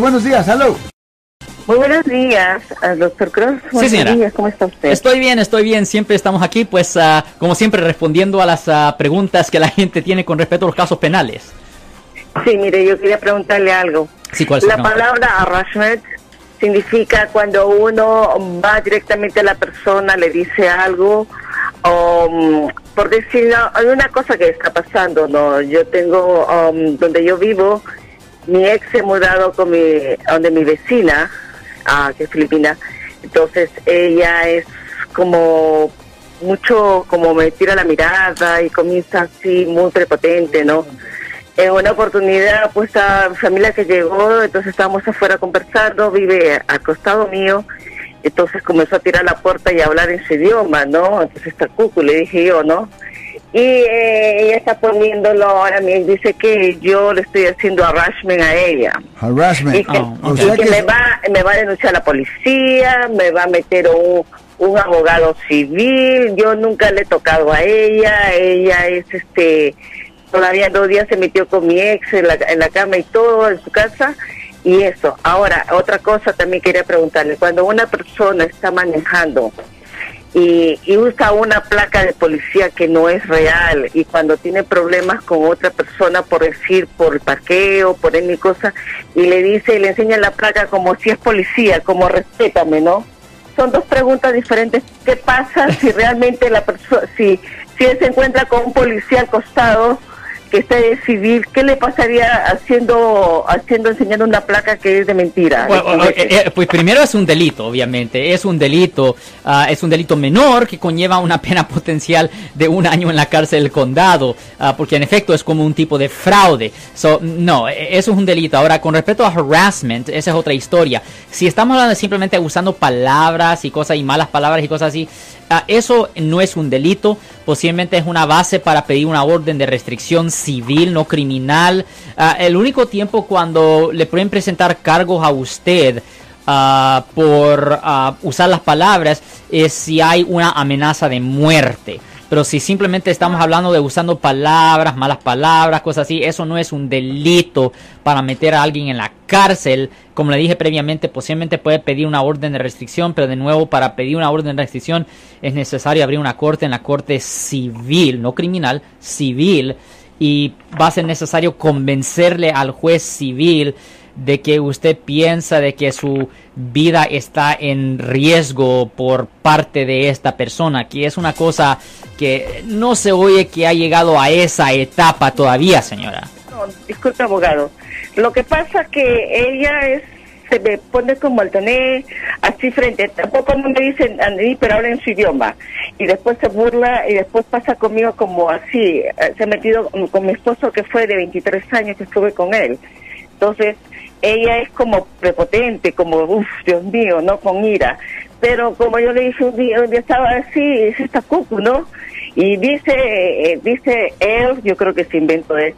Buenos días, hello. Muy buenos días, ah, doctor Cruz. Sí, señora. Días. ¿Cómo está usted? Estoy bien, estoy bien. Siempre estamos aquí, pues, uh, como siempre, respondiendo a las uh, preguntas que la gente tiene con respecto a los casos penales. Sí, mire, yo quería preguntarle algo. Sí, ¿cuál es La palabra harassment significa cuando uno va directamente a la persona, le dice algo, o um, por decir, hay una cosa que está pasando, ¿no? Yo tengo, um, donde yo vivo, mi ex se ha mudado con mi, donde mi vecina, ah, que es filipina. Entonces ella es como mucho, como me tira la mirada y comienza así muy prepotente, ¿no? En una oportunidad, pues a familia que llegó, entonces estábamos afuera conversando, vive al costado mío, entonces comenzó a tirar la puerta y a hablar en su idioma, ¿no? Entonces está cucu, le dije yo, ¿no? Y eh, ella está poniéndolo ahora, me dice que yo le estoy haciendo harassment a ella. Harassment. Y que, oh, me, va, me va a denunciar a la policía, me va a meter un, un abogado civil, yo nunca le he tocado a ella, ella es este, todavía dos días se metió con mi ex en la, en la cama y todo en su casa. Y eso. Ahora, otra cosa también quería preguntarle. Cuando una persona está manejando y, usa una placa de policía que no es real y cuando tiene problemas con otra persona por decir por parqueo, por mi cosa y le dice y le enseña la placa como si es policía, como respétame, ¿no? Son dos preguntas diferentes. ¿Qué pasa si realmente la persona, si, si él se encuentra con un policía al costado? Que esté de civil, ¿qué le pasaría haciendo, haciendo, enseñando una placa que es de mentira? Eh, eh, pues primero es un delito, obviamente, es un delito, ah, es un delito menor que conlleva una pena potencial de un año en la cárcel del condado, uh, porque en efecto es como un tipo de fraude. So, no, eso es un delito. Ahora, con respecto a harassment, esa es otra historia. Si estamos hablando de simplemente usando palabras y cosas y malas palabras y cosas así, Ah, eso no es un delito, posiblemente es una base para pedir una orden de restricción civil, no criminal. Ah, el único tiempo cuando le pueden presentar cargos a usted ah, por usar las palabras es si hay una amenaza de muerte. Pero si simplemente estamos hablando de usando palabras, malas palabras, cosas así, eso no es un delito para meter a alguien en la cárcel. Como le dije previamente, posiblemente puede pedir una orden de restricción, pero de nuevo, para pedir una orden de restricción es necesario abrir una corte en la corte civil, no criminal, civil. Y va a ser necesario convencerle al juez civil de que usted piensa de que su vida está en riesgo por parte de esta persona, que es una cosa que no se oye que ha llegado a esa etapa todavía, señora. Disculpe, abogado. Lo que pasa que ella es se me pone como al tener así frente, tampoco no me dicen mí, pero habla en su idioma. Y después se burla y después pasa conmigo como así. Eh, se ha metido con mi esposo que fue de 23 años que estuve con él. Entonces, ella es como prepotente, como, uff, Dios mío, ¿no? Con ira. Pero como yo le dije un día, un día estaba así, es esta cucu, ¿no? Y dice, eh, dice él, yo creo que se inventó él,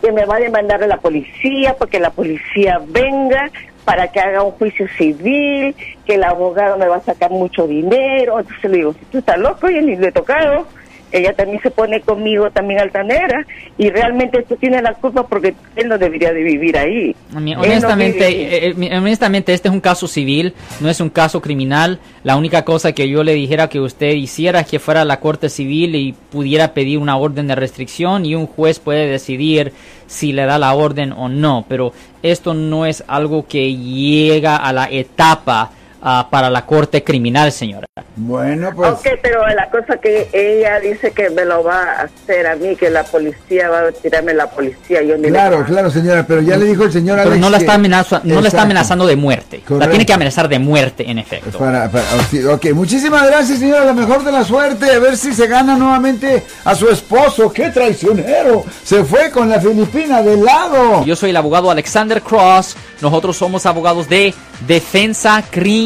que me va a demandar a la policía porque la policía venga para que haga un juicio civil, que el abogado me va a sacar mucho dinero. Entonces le digo, tú estás loco, y ni le he tocado ella también se pone conmigo también altanera y realmente esto tiene la culpa porque él no debería de vivir ahí. Honestamente, eh, eh, honestamente este es un caso civil, no es un caso criminal. La única cosa que yo le dijera que usted hiciera es que fuera a la corte civil y pudiera pedir una orden de restricción y un juez puede decidir si le da la orden o no, pero esto no es algo que llega a la etapa uh, para la corte criminal, señora. Bueno, pues. Ok, pero la cosa que ella dice que me lo va a hacer a mí, que la policía va a tirarme la policía. Yo claro, claro, señora, pero ya le dijo el señor Pero no la está, no la está amenazando de muerte. La tiene que amenazar de muerte, en efecto. Para, ok, muchísimas gracias, señora. La mejor de la suerte. A ver si se gana nuevamente a su esposo. ¡Qué traicionero! Se fue con la Filipina de lado. Yo soy el abogado Alexander Cross. Nosotros somos abogados de defensa criminal.